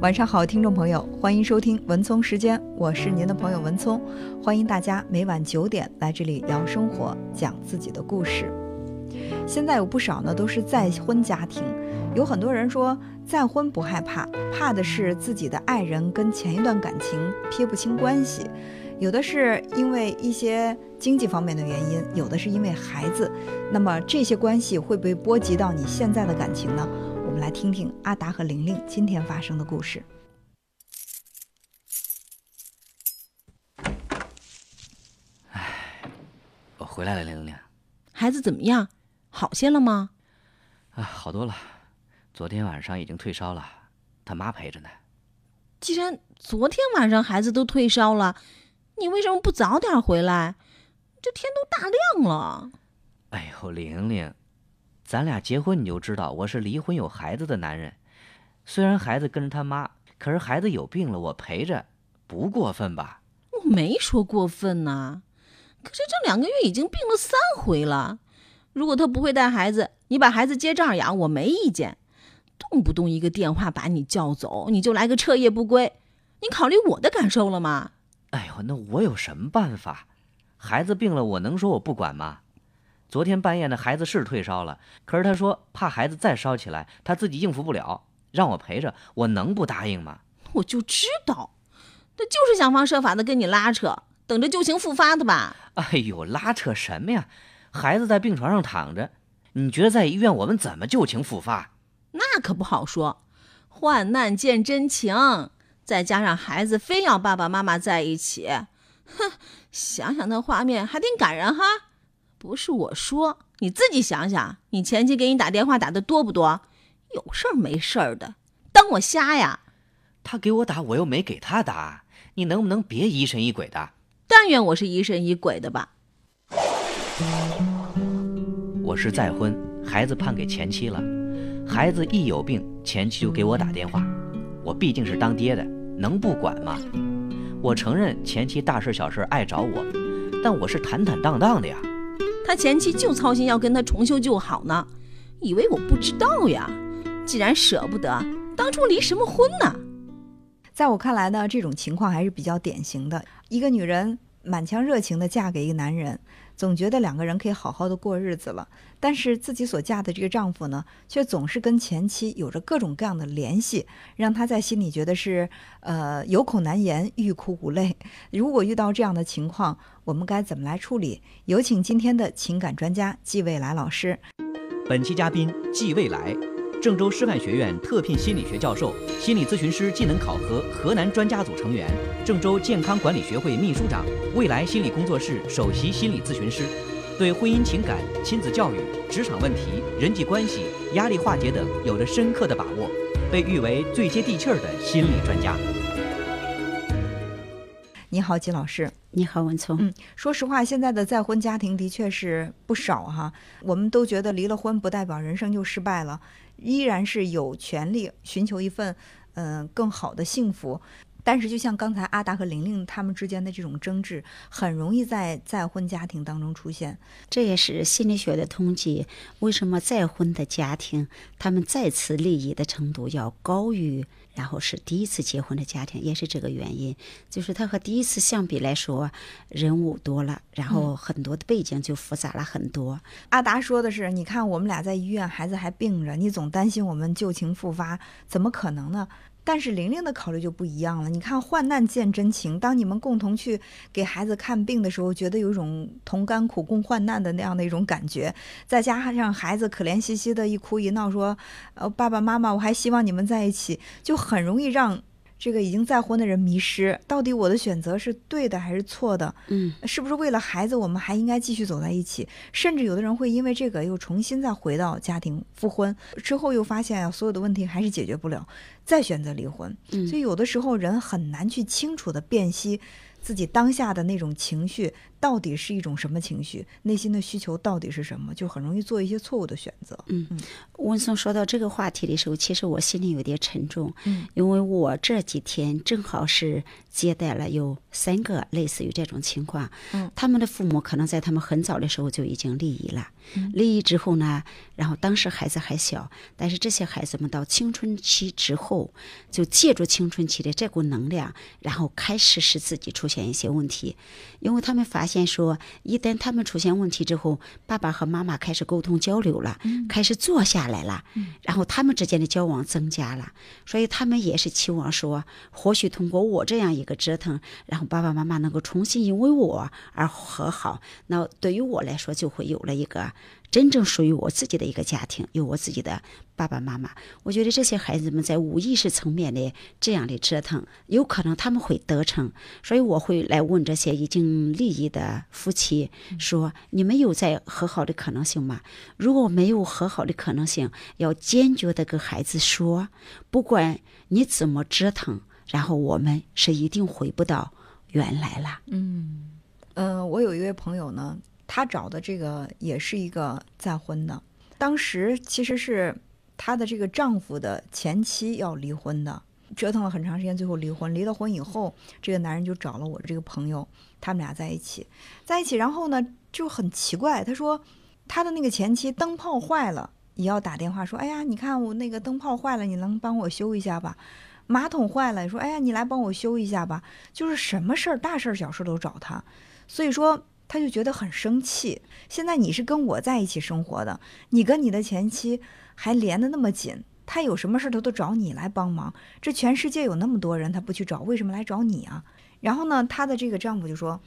晚上好，听众朋友，欢迎收听文聪时间，我是您的朋友文聪，欢迎大家每晚九点来这里聊生活，讲自己的故事。现在有不少呢都是再婚家庭，有很多人说再婚不害怕，怕的是自己的爱人跟前一段感情撇不清关系，有的是因为一些经济方面的原因，有的是因为孩子，那么这些关系会不会波及到你现在的感情呢？我们来听听阿达和玲玲今天发生的故事。哎我回来了，玲玲。孩子怎么样？好些了吗？啊，好多了。昨天晚上已经退烧了，他妈陪着呢。既然昨天晚上孩子都退烧了，你为什么不早点回来？这天都大亮了。哎呦，玲玲，咱俩结婚你就知道，我是离婚有孩子的男人。虽然孩子跟着他妈，可是孩子有病了，我陪着，不过分吧？我没说过分呐。可是这两个月已经病了三回了。如果他不会带孩子，你把孩子接这儿养，我没意见。动不动一个电话把你叫走，你就来个彻夜不归，你考虑我的感受了吗？哎呦，那我有什么办法？孩子病了，我能说我不管吗？昨天半夜呢，孩子是退烧了，可是他说怕孩子再烧起来，他自己应付不了，让我陪着，我能不答应吗？我就知道，他就是想方设法的跟你拉扯，等着旧情复发的吧？哎呦，拉扯什么呀？孩子在病床上躺着，你觉得在医院我们怎么旧情复发？那可不好说，患难见真情，再加上孩子非要爸爸妈妈在一起，哼，想想那画面还挺感人哈。不是我说，你自己想想，你前妻给你打电话打的多不多？有事儿没事儿的，当我瞎呀？他给我打，我又没给他打，你能不能别疑神疑鬼的？但愿我是疑神疑鬼的吧。我是再婚，孩子判给前妻了。孩子一有病，前妻就给我打电话。我毕竟是当爹的，能不管吗？我承认前妻大事小事爱找我，但我是坦坦荡荡的呀。他前妻就操心要跟他重修旧好呢，以为我不知道呀？既然舍不得，当初离什么婚呢？在我看来呢，这种情况还是比较典型的。一个女人满腔热情的嫁给一个男人。总觉得两个人可以好好的过日子了，但是自己所嫁的这个丈夫呢，却总是跟前妻有着各种各样的联系，让她在心里觉得是呃有口难言，欲哭无泪。如果遇到这样的情况，我们该怎么来处理？有请今天的情感专家季未来老师。本期嘉宾季未来。郑州师范学院特聘心理学教授、心理咨询师技能考核河南专家组成员，郑州健康管理学会秘书长，未来心理工作室首席心理咨询师，对婚姻情感、亲子教育、职场问题、人际关系、压力化解等有着深刻的把握，被誉为最接地气儿的心理专家。你好，季老师。你好，文聪。嗯，说实话，现在的再婚家庭的确是不少哈。我们都觉得离了婚不代表人生就失败了，依然是有权利寻求一份嗯更好的幸福。但是，就像刚才阿达和玲玲他们之间的这种争执，很容易在再婚家庭当中出现。这也是心理学的统计，为什么再婚的家庭他们再次利益的程度要高于？然后是第一次结婚的家庭，也是这个原因，就是他和第一次相比来说，人物多了，然后很多的背景就复杂了很多。阿达说的是，你看我们俩在医院，孩子还病着，你总担心我们旧情复发，怎么可能呢？但是玲玲的考虑就不一样了。你看，患难见真情。当你们共同去给孩子看病的时候，觉得有一种同甘苦共患难的那样的一种感觉。再加上孩子可怜兮兮的一哭一闹，说：“呃，爸爸妈妈，我还希望你们在一起。”就很容易让。这个已经再婚的人迷失，到底我的选择是对的还是错的？嗯，是不是为了孩子，我们还应该继续走在一起？甚至有的人会因为这个又重新再回到家庭复婚，之后又发现啊，所有的问题还是解决不了，再选择离婚。嗯，所以有的时候人很难去清楚的辨析自己当下的那种情绪到底是一种什么情绪，内心的需求到底是什么，就很容易做一些错误的选择。嗯文松说到这个话题的时候，其实我心里有点沉重，嗯，因为我这几天正好是接待了有三个类似于这种情况，嗯，他们的父母可能在他们很早的时候就已经离异了，嗯。离异之后呢，然后当时孩子还小，但是这些孩子们到青春期之后，就借助青春期的这股能量，然后开始使自己出现一些问题，因为他们发现说，一旦他们出现问题之后，爸爸和妈妈开始沟通交流了，开始坐下来了，然后他们之间的交往增加了，所以他们也是期望说，或许通过我这样一个折腾，然后爸爸妈妈能够重新因为我而和好，那对于我来说就会有了一个真正属于我自己的一个家庭，有我自己的爸爸妈妈。我觉得这些孩子们在无意识层面的这样的折腾，有可能他们会得逞。所以我会来问这些已经离异的夫妻说：“你们有在和好的可能性吗？如果没有和好的可能性，要坚决的跟孩子说，不管你怎么折腾，然后我们是一定回不到原来了。嗯、呃我有一位朋友呢，她找的这个也是一个再婚的，当时其实是她的这个丈夫的前妻要离婚的，折腾了很长时间，最后离婚。离了婚以后，这个男人就找了我这个朋友，他们俩在一起，在一起，然后呢就很奇怪，他说他的那个前妻灯泡坏了，也要打电话说，哎呀，你看我那个灯泡坏了，你能帮我修一下吧？马桶坏了，说，哎呀，你来帮我修一下吧。就是什么事儿，大事儿、小事都找他。所以说他就觉得很生气。现在你是跟我在一起生活的，你跟你的前妻还连得那么紧，他有什么事儿他都找你来帮忙。这全世界有那么多人，他不去找，为什么来找你啊？然后呢，他的这个丈夫就说：“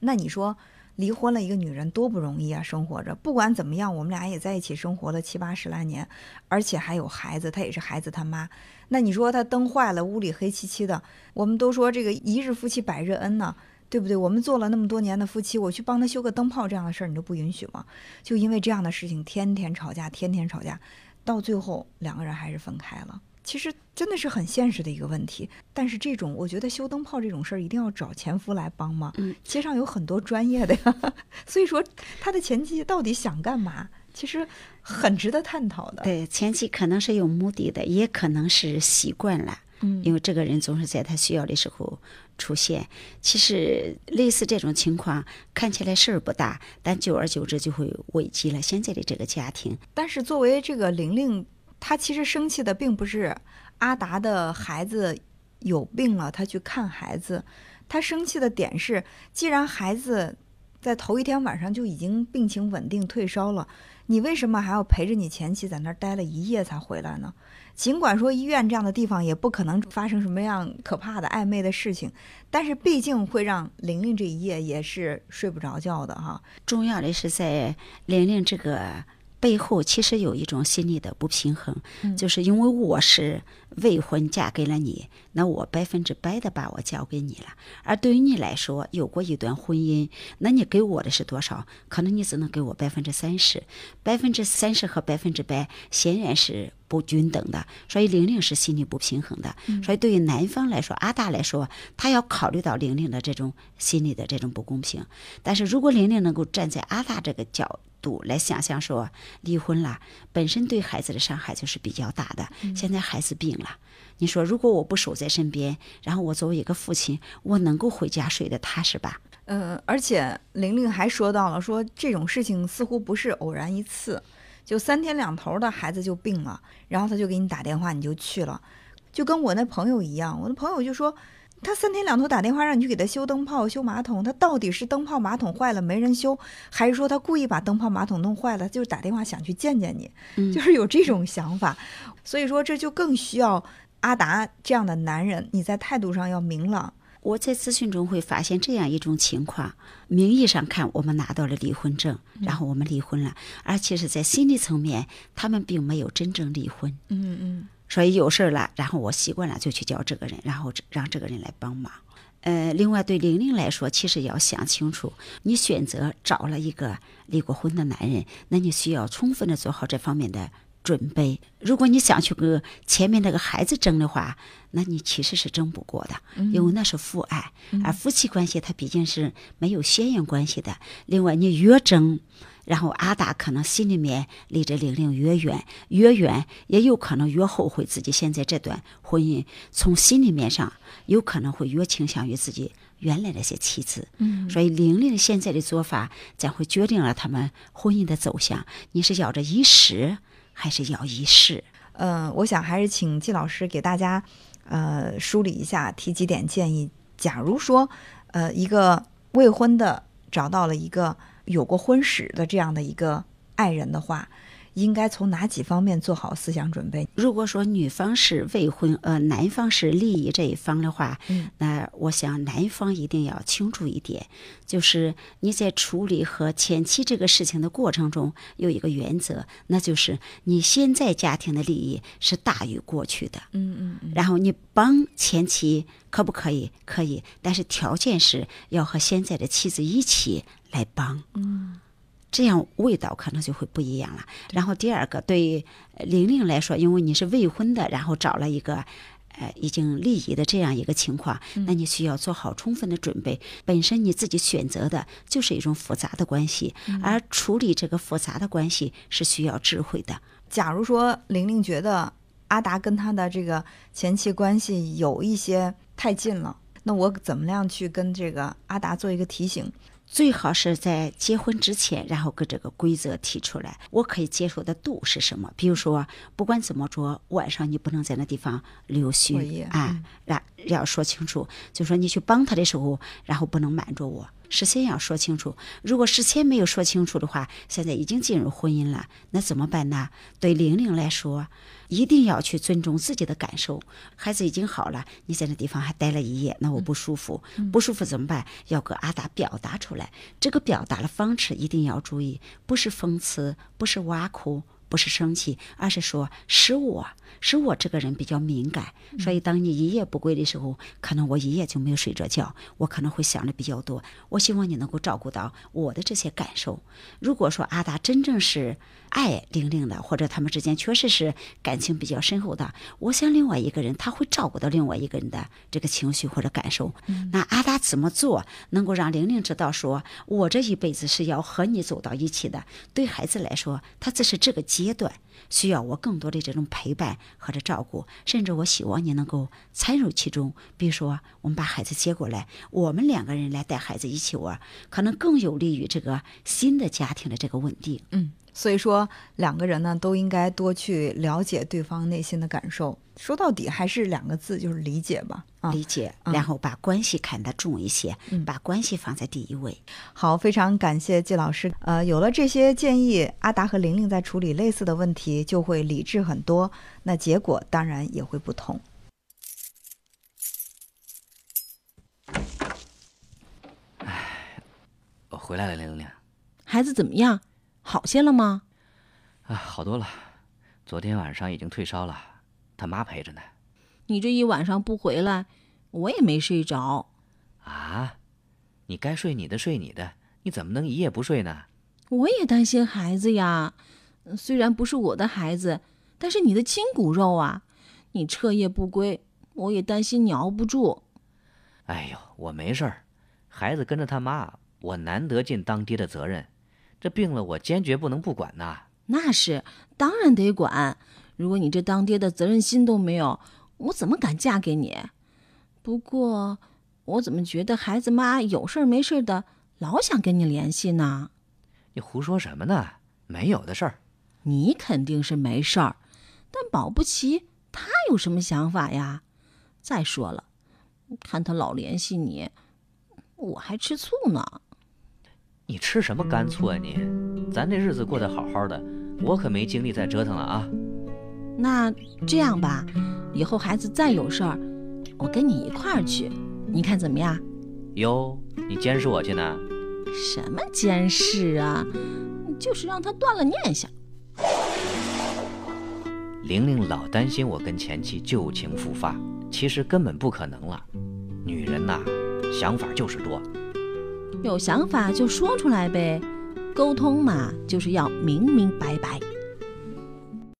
那你说离婚了一个女人多不容易啊，生活着。不管怎么样，我们俩也在一起生活了七八十来年，而且还有孩子，她也是孩子他妈。那你说她灯坏了，屋里黑漆漆的，我们都说这个一日夫妻百日恩呢。”对不对？我们做了那么多年的夫妻，我去帮他修个灯泡这样的事儿，你都不允许吗？就因为这样的事情，天天吵架，天天吵架，到最后两个人还是分开了。其实真的是很现实的一个问题。但是这种，我觉得修灯泡这种事儿，一定要找前夫来帮吗？嗯，街上有很多专业的呀。所以说，他的前妻到底想干嘛？其实很值得探讨的。对，前妻可能是有目的的，也可能是习惯了。嗯因为这个人总是在他需要的时候出现。其实类似这种情况看起来事儿不大，但久而久之就会危及了现在的这个家庭。但是作为这个玲玲，她其实生气的并不是阿达的孩子有病了，她去看孩子，她生气的点是，既然孩子在头一天晚上就已经病情稳定退烧了，你为什么还要陪着你前妻在那儿待了一夜才回来呢？尽管说医院这样的地方也不可能发生什么样可怕的暧昧的事情，但是毕竟会让玲玲这一夜也是睡不着觉的哈。重要的是在玲玲这个背后，其实有一种心理的不平衡，嗯就是因为我是未婚嫁给了你，那我百分之百的把我交给你了。而对于你来说，有过一段婚姻，那你给我的是多少？可能你只能给我百分之三十，百分之三十和百分之百显然是不均等的，所以玲玲是心理不平衡的。所以对于男方来说，阿大来说，他要考虑到玲玲的这种心理的这种不公平。但是如果玲玲能够站在阿大这个角度来想象说，离婚了本身对孩子的伤害就是比较大的，现在孩子病了。你说，如果我不守在身边，然后我作为一个父亲，我能够回家睡得踏实吧？嗯，而且玲玲还说到了，说这种事情似乎不是偶然一次，就三天两头的孩子就病了，然后他就给你打电话，你就去了，就跟我那朋友一样，我那朋友就说。他三天两头打电话让你去给他修灯泡、修马桶，他到底是灯泡、马桶坏了没人修，还是说他故意把灯泡、马桶弄坏了，就是打电话想去见见你，嗯就是有这种想法。所以说，这就更需要阿达这样的男人，你在态度上要明朗。我在咨询中会发现这样一种情况：名义上看我们拿到了离婚证，然后我们离婚了，而其实在心理层面，他们并没有真正离婚。嗯嗯所以有事儿了，然后我习惯了就去叫这个人，然后让这个人来帮忙。呃，另外对玲玲来说，其实要想清楚，你选择找了一个离过婚的男人，那你需要充分的做好这方面的准备。如果你想去跟前面那个孩子争的话，那你其实是争不过的，因为那是父爱，而夫妻关系它毕竟是没有血缘关系的。另外，你越争，然后阿达可能心里面离着玲玲越远，越远也有可能越后悔自己现在这段婚姻，从心里面上有可能会越倾向于自己原来那些妻子。嗯所以玲玲现在的做法将会决定了他们婚姻的走向。你是要这一时，还是要一世？呃，我想还是请季老师给大家呃梳理一下，提几点建议。假如说呃一个未婚的找到了一个有过婚史的这样的一个爱人的话，应该从哪几方面做好思想准备？如果说女方是未婚，呃，男方是利益这一方的话，嗯，那我想男方一定要清楚一点，就是你在处理和前妻这个事情的过程中，有一个原则，那就是你现在家庭的利益是大于过去的。嗯嗯嗯，然后你帮前妻可不可以？可以，但是条件是要和现在的妻子一起来帮。嗯，这样味道可能就会不一样了。然后第二个，对玲玲来说，因为你是未婚的，然后找了一个。呃，已经离异的这样一个情况，那你需要做好充分的准备。本身你自己选择的就是一种复杂的关系，而处理这个复杂的关系是需要智慧的。假如说玲玲觉得阿达跟他的这个前妻关系有一些太近了，那我怎么样去跟这个阿达做一个提醒？最好是在结婚之前，然后给这个规则提出来，我可以接受的度是什么？比如说，不管怎么着，晚上你不能在那地方溜过须夜啊嗯，然要说清楚，就说你去帮他的时候，然后不能瞒着我。事先要说清楚，如果事先没有说清楚的话，现在已经进入婚姻了，那怎么办呢？对玲玲来说，一定要去尊重自己的感受。孩子已经好了，你在那地方还待了一夜，那我不舒服，不舒服怎么办？要跟阿达表达出来。这个表达的方式一定要注意，不是讽刺，不是挖苦。不是生气，而是说是我是我这个人比较敏感，所以当你一夜不归的时候，可能我一夜就没有睡着觉，我可能会想的比较多。我希望你能够照顾到我的这些感受。如果说阿达真正是爱玲玲的，或者他们之间确实是感情比较深厚的，我想另外一个人他会照顾到另外一个人的这个情绪或者感受。那阿达怎么做能够让玲玲知道说，我这一辈子是要和你走到一起的？对孩子来说，他只是这个阶段需要我更多的这种陪伴或者照顾，甚至我希望你能够参与其中。比如说，我们把孩子接过来，我们两个人来带孩子一起玩，可能更有利于这个新的家庭的这个稳定。嗯，所以说两个人呢都应该多去了解对方内心的感受。说到底还是两个字，就是理解吧。啊，理解，嗯然后把关系看得重一些，嗯把关系放在第一位。好，非常感谢季老师。呃，有了这些建议，阿达和玲玲在处理类似的问题就会理智很多，那结果当然也会不同。我回来了，玲玲。孩子怎么样？好些了吗？啊，好多了。昨天晚上已经退烧了，他妈陪着呢。你这一晚上不回来，我也没睡着。啊，你该睡你的，睡你的，你怎么能一夜不睡呢？我也担心孩子呀，嗯虽然不是我的孩子，但是你的亲骨肉啊。你彻夜不归，我也担心你熬不住。哎呦，我没事儿，孩子跟着他妈，我难得尽当爹的责任。这病了，我坚决不能不管呐。那是，当然得管。如果你这当爹的责任心都没有，我怎么敢嫁给你？不过，我怎么觉得孩子妈有事儿没事儿的，老想跟你联系呢？你胡说什么呢？没有的事儿。你肯定是没事儿，但保不齐他有什么想法呀？再说了，看他老联系你，我还吃醋呢。你吃什么干醋啊你？咱这日子过得好好的，我可没精力再折腾了啊。那这样吧，以后孩子再有事儿，我跟你一块儿去，你看怎么样？哟，你监视我去呢？什么监视啊？就是让他断了念想。玲玲老担心我跟前妻旧情复发，其实根本不可能了。女人呐，想法就是多。有想法就说出来呗，沟通嘛，就是要明明白白。